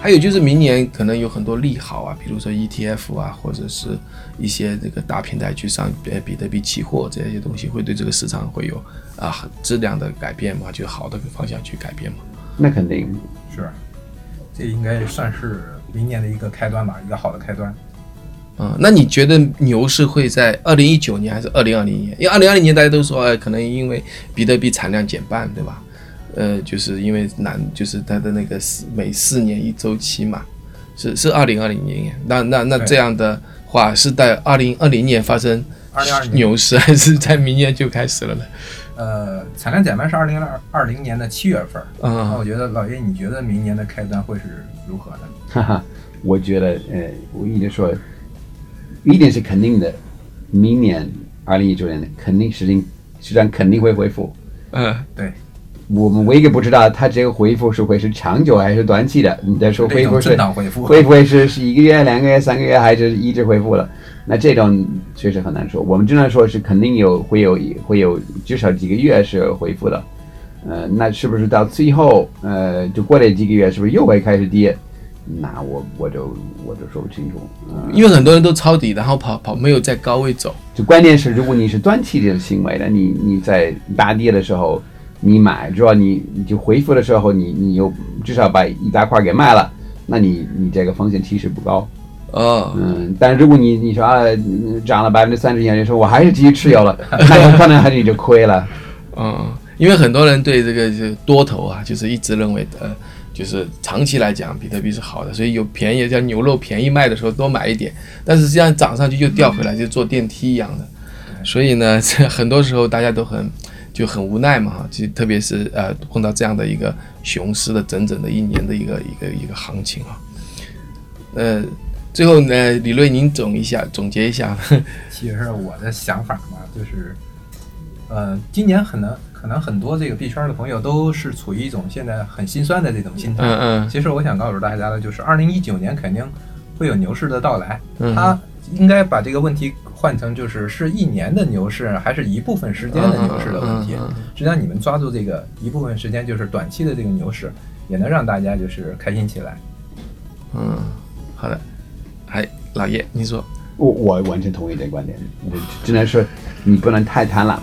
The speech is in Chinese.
还有就是明年可能有很多利好啊，比如说 ETF 啊，或者是一些这个大平台去上呃比特币期货这些东西，会对这个市场会有啊质量的改变嘛，就好的方向去改变嘛。那肯定是，这应该算是明年的一个开端吧，一个好的开端。嗯，那你觉得牛市会在二零一九年还是二零二零年？因为二零二零年大家都说，哎，可能因为比特币产量减半，对吧？呃，就是因为难，就是它的那个四每四年一周期嘛，是是二零二零年。那那那这样的话，是在二零二零年发生牛市，还是在明年就开始了呢？呃，产量减半是二零二二零年的七月份。嗯，那我觉得老爷，你觉得明年的开端会是如何的？哈哈，我觉得，呃，我一直说。一点是肯定的，明年二零一九年的肯定市场市场肯定会恢复。嗯，对。我们唯一不知道它这个恢复是会是长久还是短期的。你在说恢复是会不会是是一个月、两个月、三个月，还是一直恢复了？那这种确实很难说。我们只能说是肯定有会有会有至少几个月是恢复的。呃，那是不是到最后呃就过了几个月，是不是又会开始跌？那我我就我就说不清楚，嗯，因为很多人都抄底，然后跑跑没有在高位走。就关键是，如果你是短期的行为的，你你在大跌的时候你买，主要你你就回复的时候，你你又至少把一大块给卖了，那你你这个风险其实不高。哦，嗯，但如果你你说啊涨了百分之三十你说我还是继续持有了，那有可能还是你就亏了。嗯，因为很多人对这个就多头啊，就是一直认为呃。就是长期来讲，比特币是好的，所以有便宜像牛肉便宜卖的时候多买一点，但是这样涨上去又掉回来，就坐电梯一样的。所以呢，这很多时候大家都很就很无奈嘛，哈，就特别是呃碰到这样的一个熊市的整整的一年的一个一个一个行情啊。呃，最后呢，李瑞您总一下总结一下。其实我的想法嘛，就是，呃，今年可能。可能很多这个币圈的朋友都是处于一种现在很心酸的这种心态。嗯嗯。其实我想告诉大家的就是，二零一九年肯定会有牛市的到来。嗯。他应该把这个问题换成就是是一年的牛市，还是一部分时间的牛市的问题。实际上，你们抓住这个一部分时间，就是短期的这个牛市，也能让大家就是开心起来。嗯，好的。哎，老叶，你说。我我完全同意这个观点，只能是你不能太贪婪。